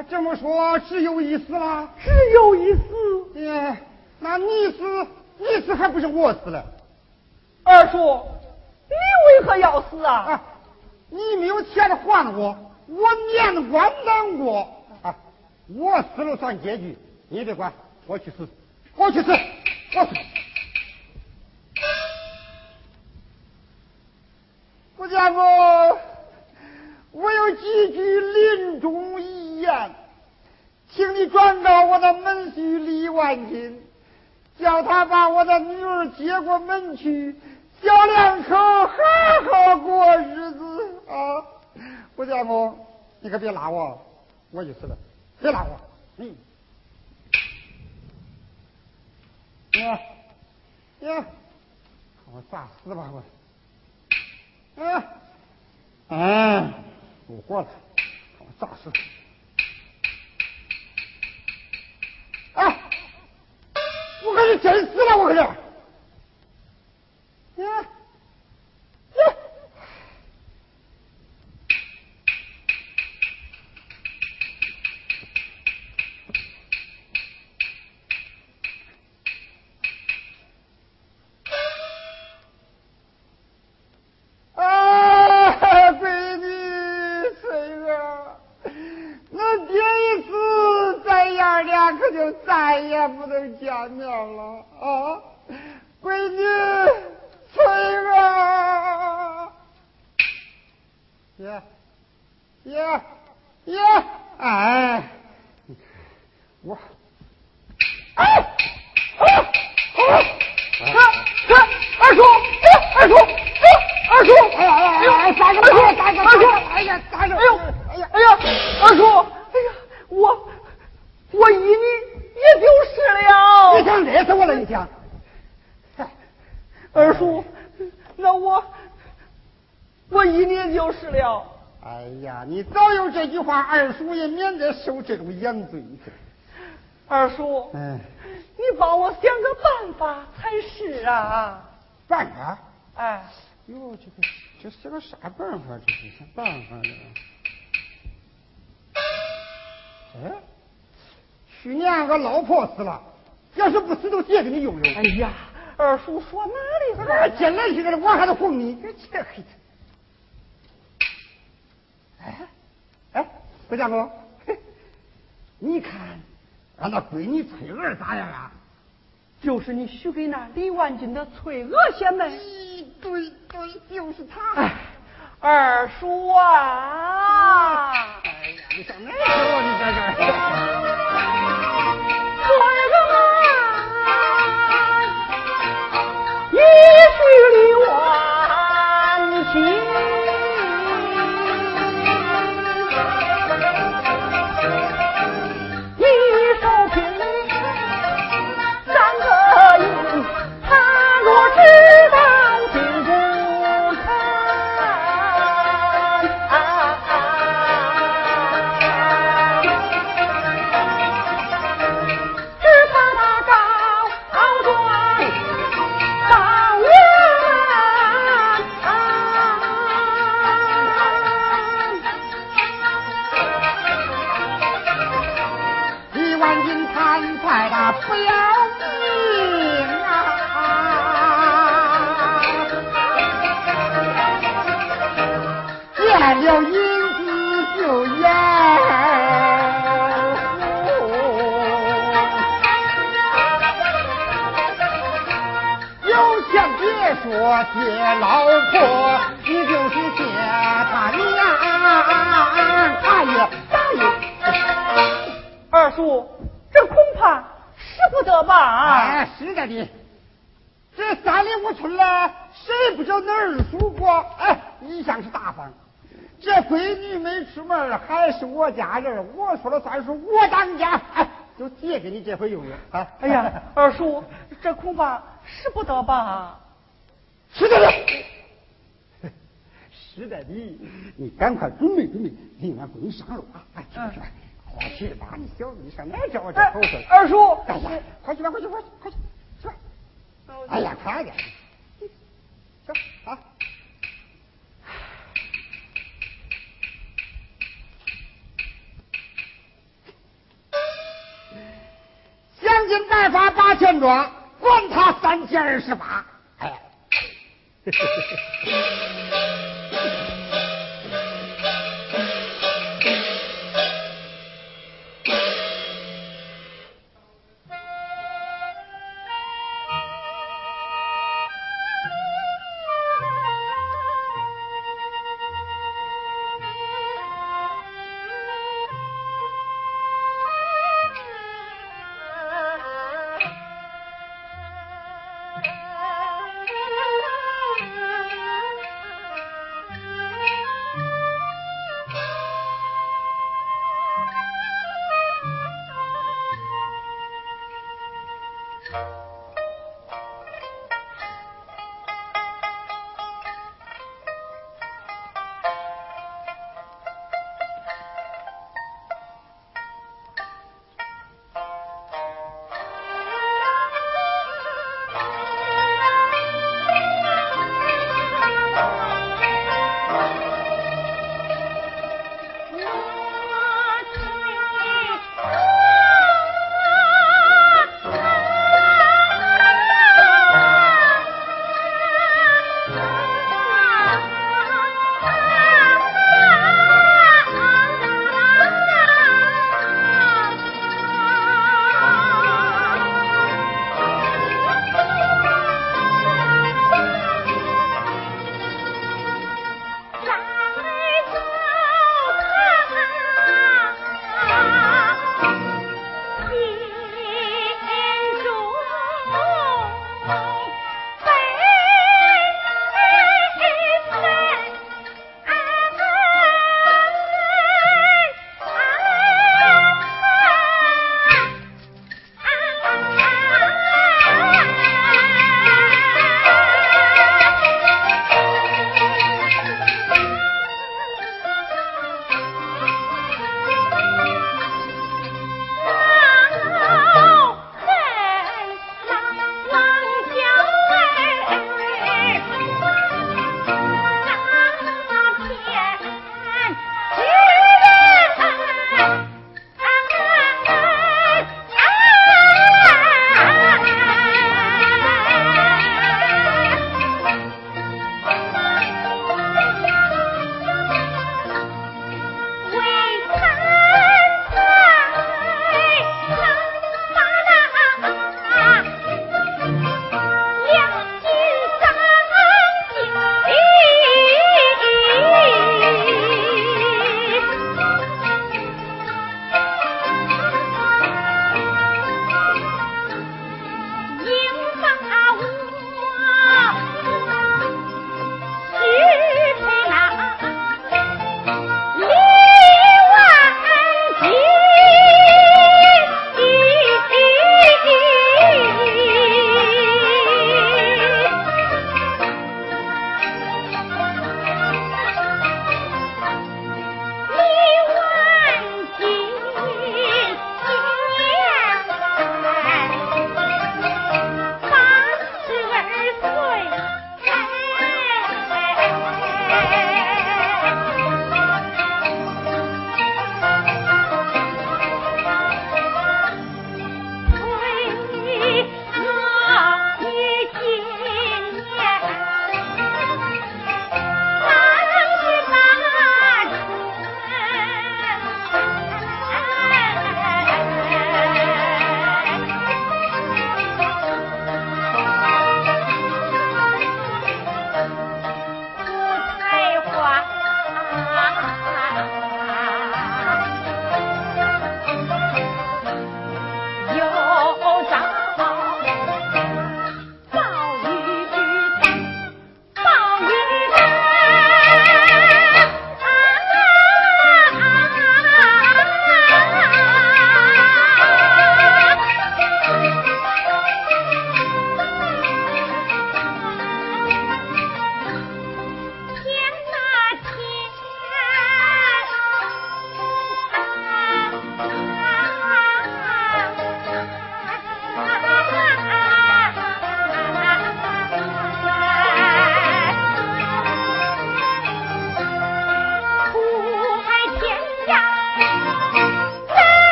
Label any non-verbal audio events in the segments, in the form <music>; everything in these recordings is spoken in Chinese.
啊，这么说只有一死啦？只有一死。耶，那你死，你死还不是我死了？二叔，你为何要死啊？啊，你没有钱还我，我年关难过啊！我死了算结局，你别管，我去死，我去死，我死。顾家父，我有几句临终遗言，请你转告我的门婿李万金，叫他把我的女儿接过门去，小两口好好过日子啊！顾家父，你可别拉我，我就死了，别拉我，嗯。呀呀，我咋死吧我？嗯，嗯，不活了，我咋死？哎，你真死了，我可是。叔，那我我一年就是了。哎呀，你早有这句话，二叔也免得受这种洋罪。二叔，嗯，你帮我想个办法才是啊。办法？哎，哟，这个这是个啥办法？这是啥办法呢？哎。去年俺老婆死了，要是不死都借给你用用。哎呀，二叔说哪里话？进来去了，我还得哄你，这黑。哎哎，回家公，你看俺那闺女翠娥咋样啊？就是你许给那李万金的翠娥仙妹。对对，就是她。哎，二叔啊！哎呀，你上哪去了？你在这儿。许里二叔，这恐怕使不得吧？哎，是的的。这三里五村了，谁不叫那二叔过？哎，一向是大方。这闺女没出门，还是我家人，我说了算数，我当家，哎，就借给你这回用用啊！哎呀，<laughs> 二叔，这恐怕使不得吧？<laughs> 使得的，使得你，你赶快准备准备，领俺闺女上路啊！哎，去去，快去把，你小子，你上哪找我这口水？二叔，哎呀，快去吧，快去，快去，快去，去吧！哎呀，快点，去啊！想尽办法把钱庄，管他三千二十八。哎。我 <laughs>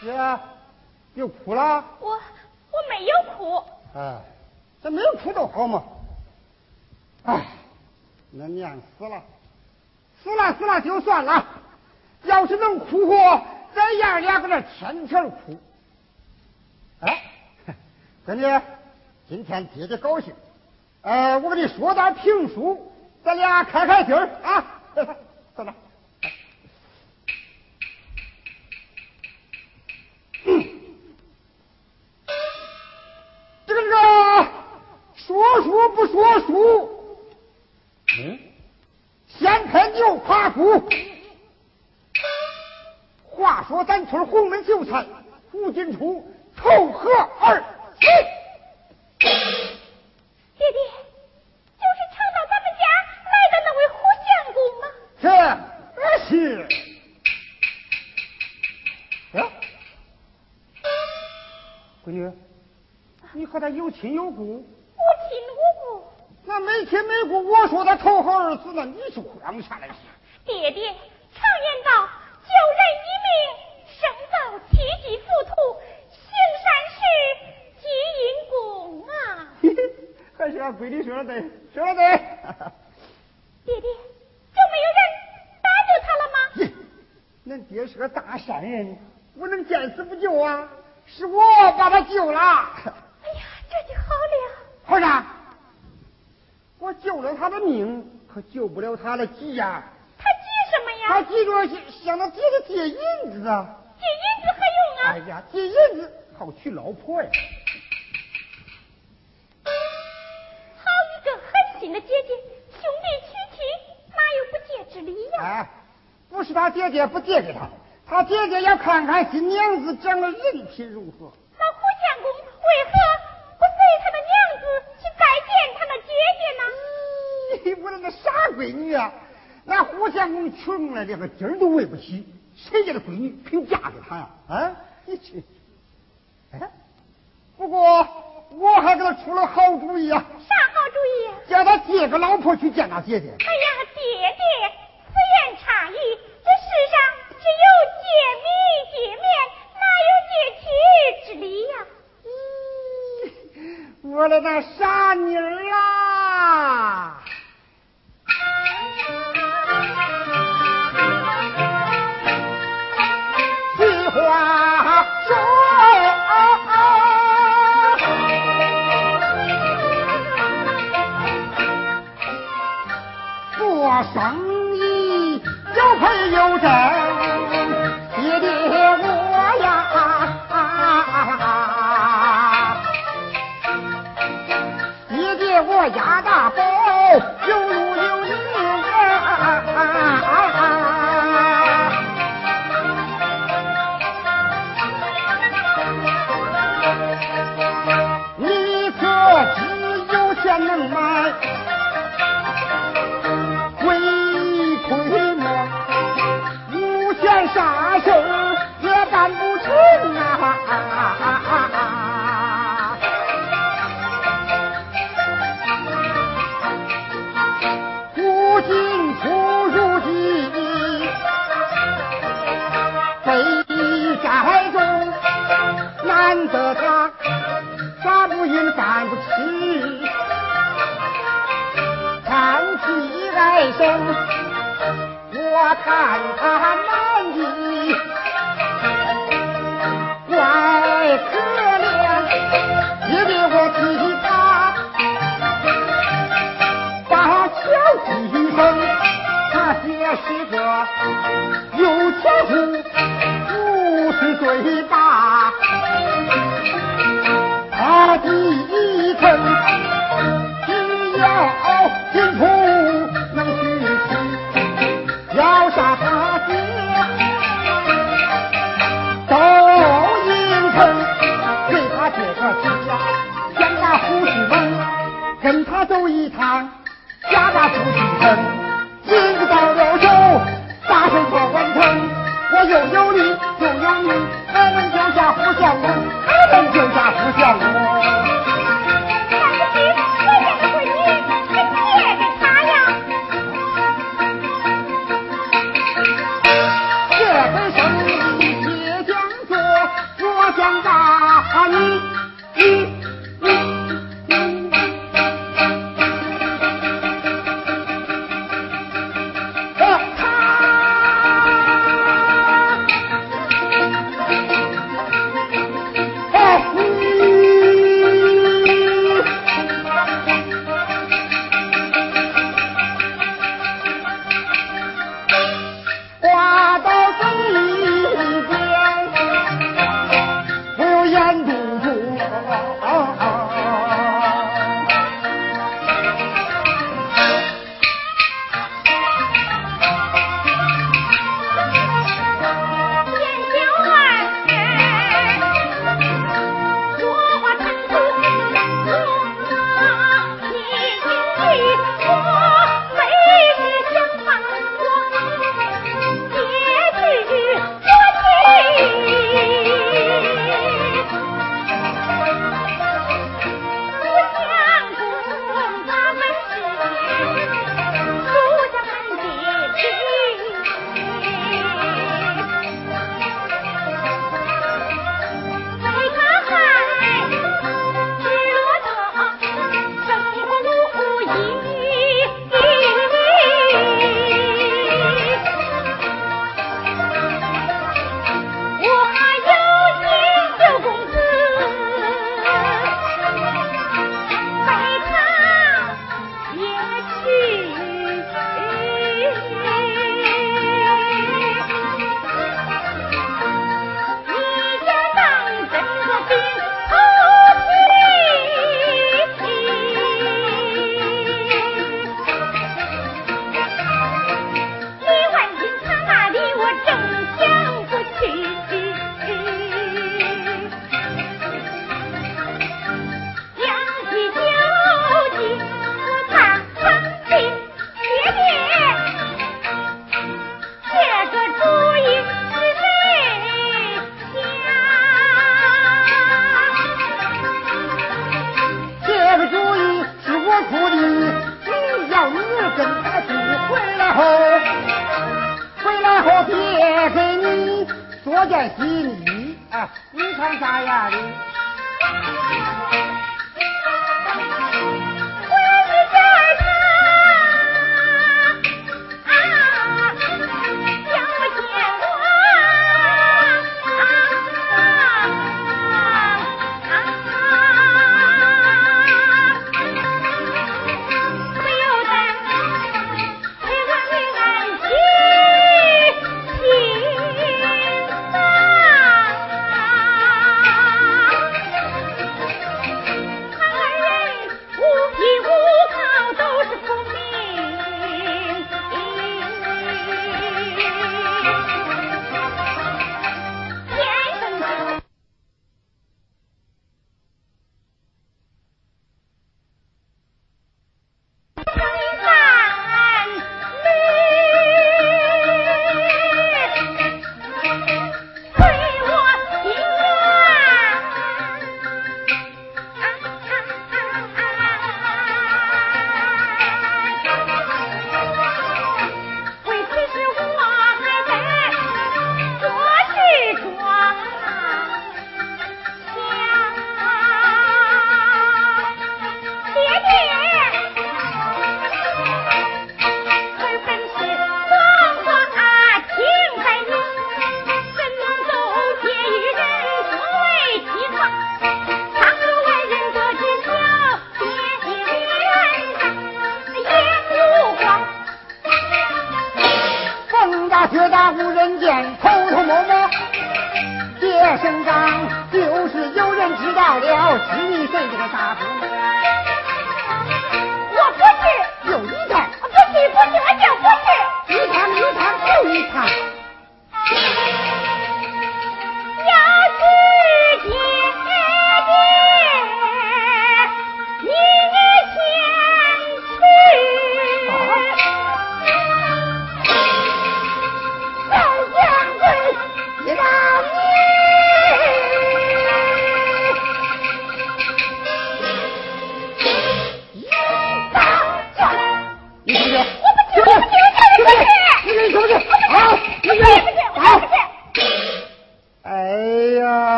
姐，又哭了？我我没有哭。哎，这没有哭都好嘛。哎，那娘死了，死了死了就算了。要是能哭活，咱爷儿俩搁这天天哭。哎，闺女，今天爹爹高兴。呃，我给你说段评书，咱俩开开心儿啊。<laughs> 坐那。胡金初投河而死。爹爹，就是常到咱们家来的那位胡相公吗？这是。哎，闺女，你和他有亲有故？无亲无故。那没亲没故，我说他投河而死，那你就慌啥来？爹爹，常言道。救人级浮屠，行善事积阴功啊！<laughs> 还是俺闺女说的对，说的对。爹爹，就没有人搭救他了吗？<laughs> 恁爹是个大善人，我能见死不救啊？是我把他救了。哎呀，这就好了。好啥？我救了他的命，可救不了他的急呀。他急什么呀？他急着向他爹爹借银子啊！哎呀，这日子好娶老婆呀！好一个狠心的姐姐，兄弟娶妻哪有不借之理呀？哎，不是他姐姐不借给他，他姐姐要看看新娘子长得人品如何。那胡相公为何不随他的娘子去拜见他的姐姐呢？我那个傻闺女啊！那胡相公穷了，连个鸡儿都喂不起，谁家的闺女肯嫁给他呀？啊，你去！哎，不过我还给他出了好主意啊！啥好主意？叫他借个老婆去见他姐姐。哎呀，爹爹，此言差矣。这世上只有借米借面，哪有借妻之理呀？咦，<laughs> 我的那傻妮儿啊！做不是我在洗米，啊，你看咋样的？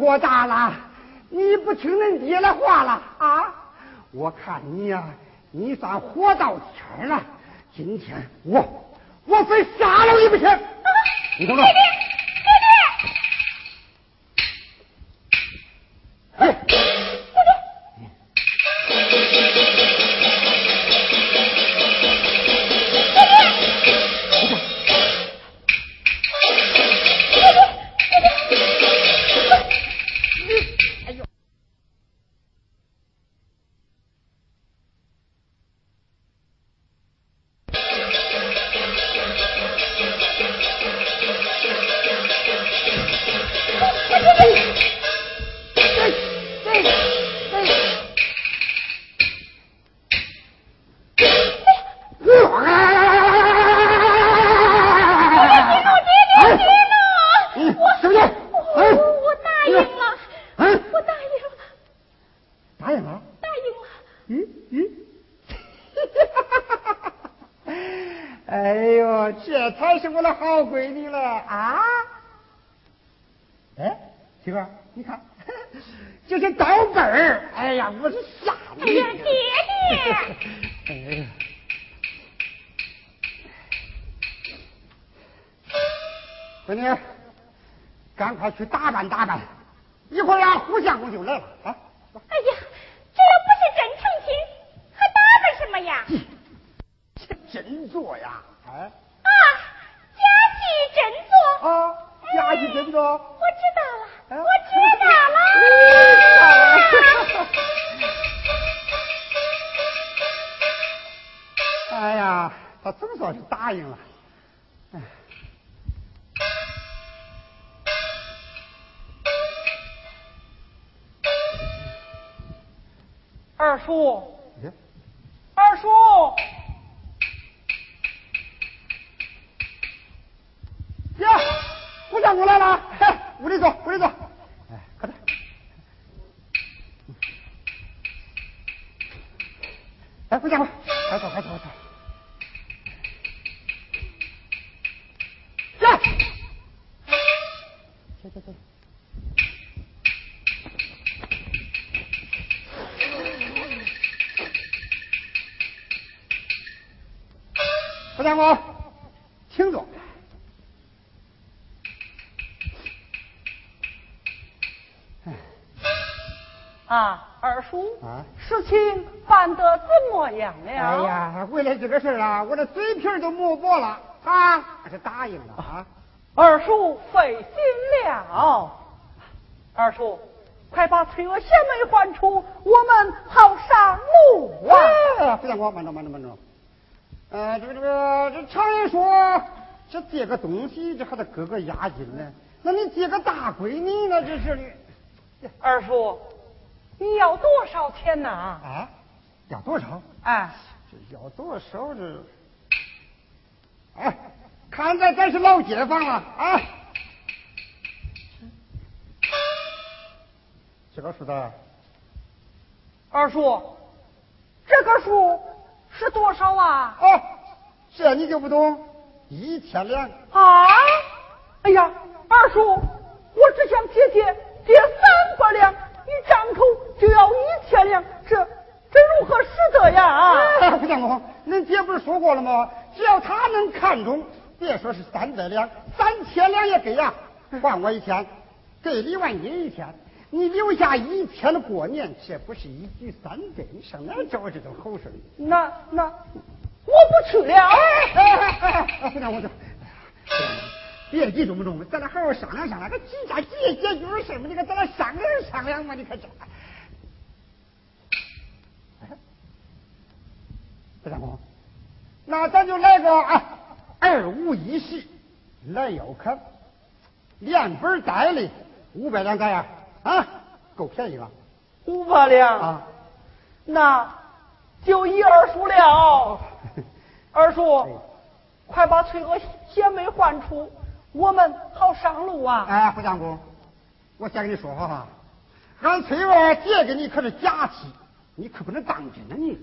活大了，你不听恁爹的话了啊？我看你呀，你算活到天了。今天我我非杀了你不行！你等等。去打扮打扮，一会儿啊，胡相公就来了啊！哎呀，这又不是真成亲，还打扮什么呀？这真做呀！哎啊，假戏真做啊，假戏真做。我知道了，我知道了。<laughs> 哎呀，他总算是答应了。二叔，二叔，呀，姑娘我来了，嘿屋里坐，屋里坐，哎，快点，哎，胡相公，快走，快走，快坐。胡相公，请坐。啊，二叔，啊，事情办得怎么样了？哎呀，为了这个事啊，我的嘴皮都磨薄了啊，是答应了啊。二叔费心了。二叔，快把崔娥贤妹唤出，我们好上路啊！胡相公，慢着，慢着，慢着。呃，这个这个，这常人说，这借个东西，这还得搁个押金呢。那你借个大闺女，那这是的。二叔，你要多少钱呢？啊，要多少？哎，这要多少这？哎，看在咱是老街坊了啊。<laughs> 这个数的。二叔，这个数。是多少啊？哦，这你就不懂，一千两啊！哎呀，二叔，我只想借借借三百两，你张口就要一千两，这这如何使得呀？不相公，恁姐不是说过了吗？只要他能看中，别说是三百两，三千两也给呀，还我一千，给李万金一千，你留下一天的过年，这不是一举三得？你上哪找这种好事那那我不去了。哎哎哎哎不让我走。别急，中不中？咱俩好好商量商量，这几家几业解决的事嘛，你看咱俩商量商量嘛，你看这。不相公，那咱就来个啊，二五一十来要看，连本带利五百两咋样？啊，够便宜了，五百两啊，那就一二叔了。<laughs> 二叔，快把翠娥贤妹唤出，我们好上路啊！哎，胡相公，我先跟你说好哈，俺翠娥借给你可是假期，你可不能当真呢你。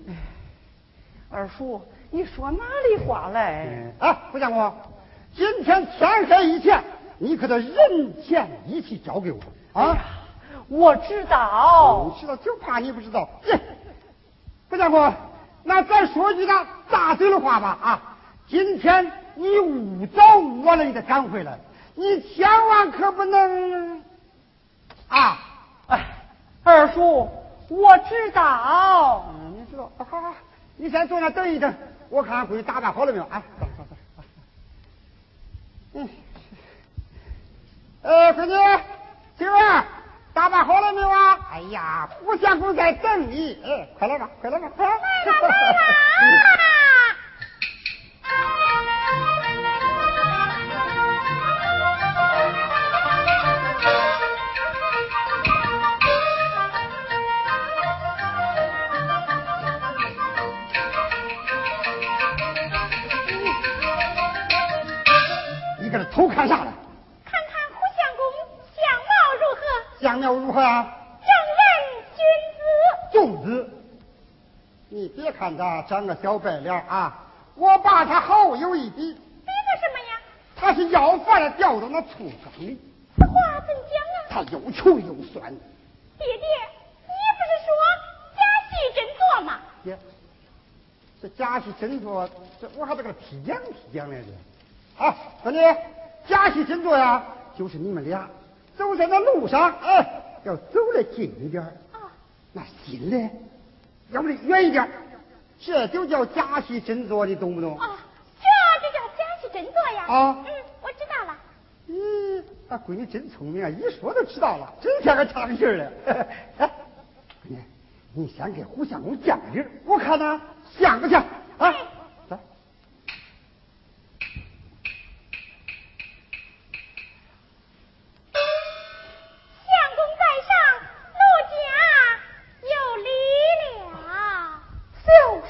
二叔，你说哪里话来？啊，胡相公，今天天黑以前，你可得人钱一起交给我啊！我知道，你知道就怕你不知道。不家伙，那咱说句那大嘴的话吧啊！今天你误早误晚了，你得赶回来，你千万可不能啊！哎，二叔，我知道。嗯，你知道，好好。你先坐那等一等，我看看闺女打扮好了没有？哎，走走走。嗯，呃，闺女，媳妇儿，打扮好了没有啊？哎呀，胡相公在等你，哎，快来吧，快来吧，来快来了。啊？正人君子。君子。你别看他长个小白脸啊，我把他好友一比。比个什么呀？他是要饭的掉到那醋缸里。此话怎讲啊？他又穷又酸。爹爹，你不是说假戏真做吗？爹，这假戏真做，这我还得给他批讲批讲来着。啊，说你。假戏真做呀，就是你们俩走在那路上，哎，要走得近一点啊，那心呢，要离远一点这就叫假戏真做，你懂不懂？啊，这就叫假戏真做呀。啊，嗯，我知道了。咦，那闺女真聪明啊，一说就知道了，真像个唱戏的。<laughs> 哎，闺女，你先给胡相公讲个我看他像不像啊？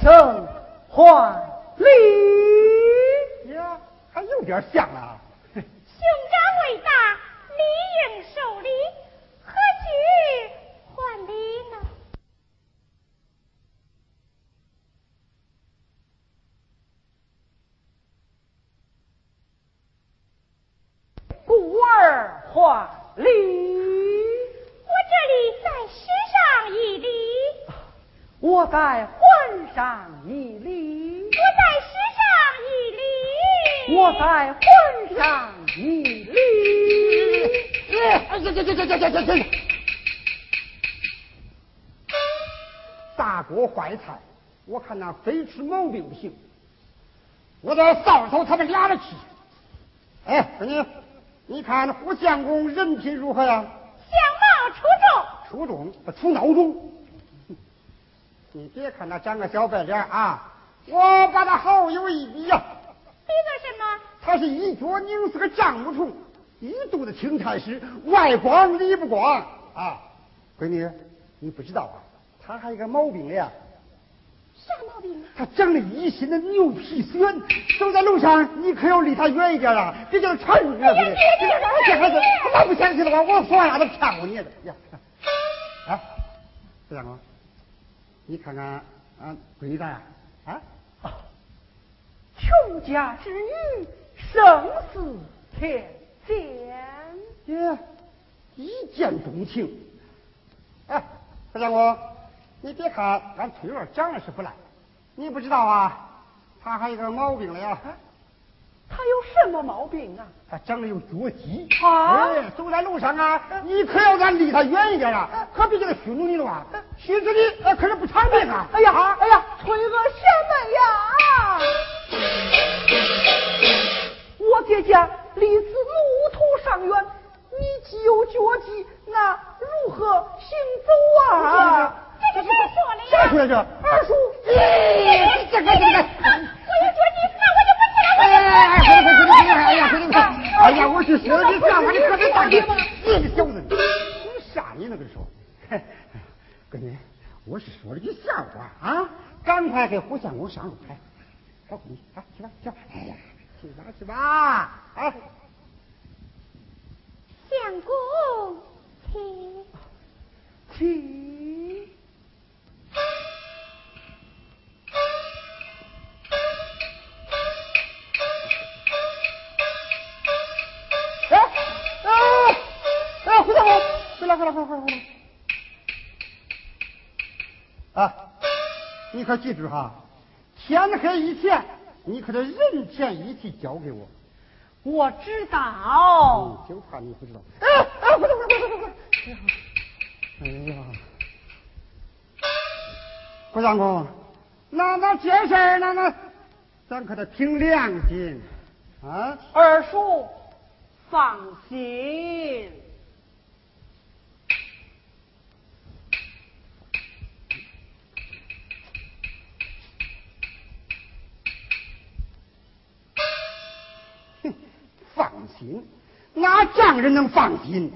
生还礼呀，还有点像啊。兄长伟大，理应受礼，何须还礼呢？故而还礼。我这里在诗上一礼。我在婚上一礼，我在诗上一礼，我在婚上一礼。哎呀呀呀呀呀呀呀！大锅坏菜，那非出毛病不行。我得扫扫他们俩的气。哎，闺女，你看胡相公人品如何呀？相貌出众。出众不出孬种。你别看他长个小白脸啊，我把他好友一比呀。比个什么？他是一脚拧死个丈母虫，一肚子青菜屎，外光里不光啊！闺女，你不知道啊，他还有个毛病呀。啥毛病？他长了一身的牛皮癣，走在路上你可要离他远一点啊，别叫他缠住你了。这孩子，他不相信的话，我说啥都骗过你的呀！啊，这样吗？你看看，啊，闺女咋样啊？穷家之女，生死天见。耶，一见钟情。哎，大相公，你别看俺翠儿长得是不赖，你不知道啊，他还有个毛病了呀。他有什么毛病啊？他长得有脚疾啊！走在路上啊，你可要咱离他远一点啊，可别叫他熏着你了啊！熏死你，可是不偿命啊！哎呀，哎呀，崔个什么呀？我姐姐离此路途尚远，你既有脚气，那如何行走啊？谁说的呀？谁说的？二叔，你这个这个，我有脚气，那我就不去了。哎呀，快点快点快点！哎呀，快点快点！哎呀，我是说你干嘛？你可别打你！你小子，你啥你那个说？闺女，我是说了句笑话啊！赶快给胡相公上路来，小闺女，啊，去吧去吧！哎呀，去吧去吧！啊，相公，请请。哎哎哎，回来，回来，回来！啊，你可记住哈，天黑以前，你可得人前一起交给我。我知道。嗯，就怕你不知道。哎哎！快快快快快！哎呀，哎呀。郭相公，那那这事儿那那，咱可得凭良心啊。二叔，放心。放心，哪丈人能放心？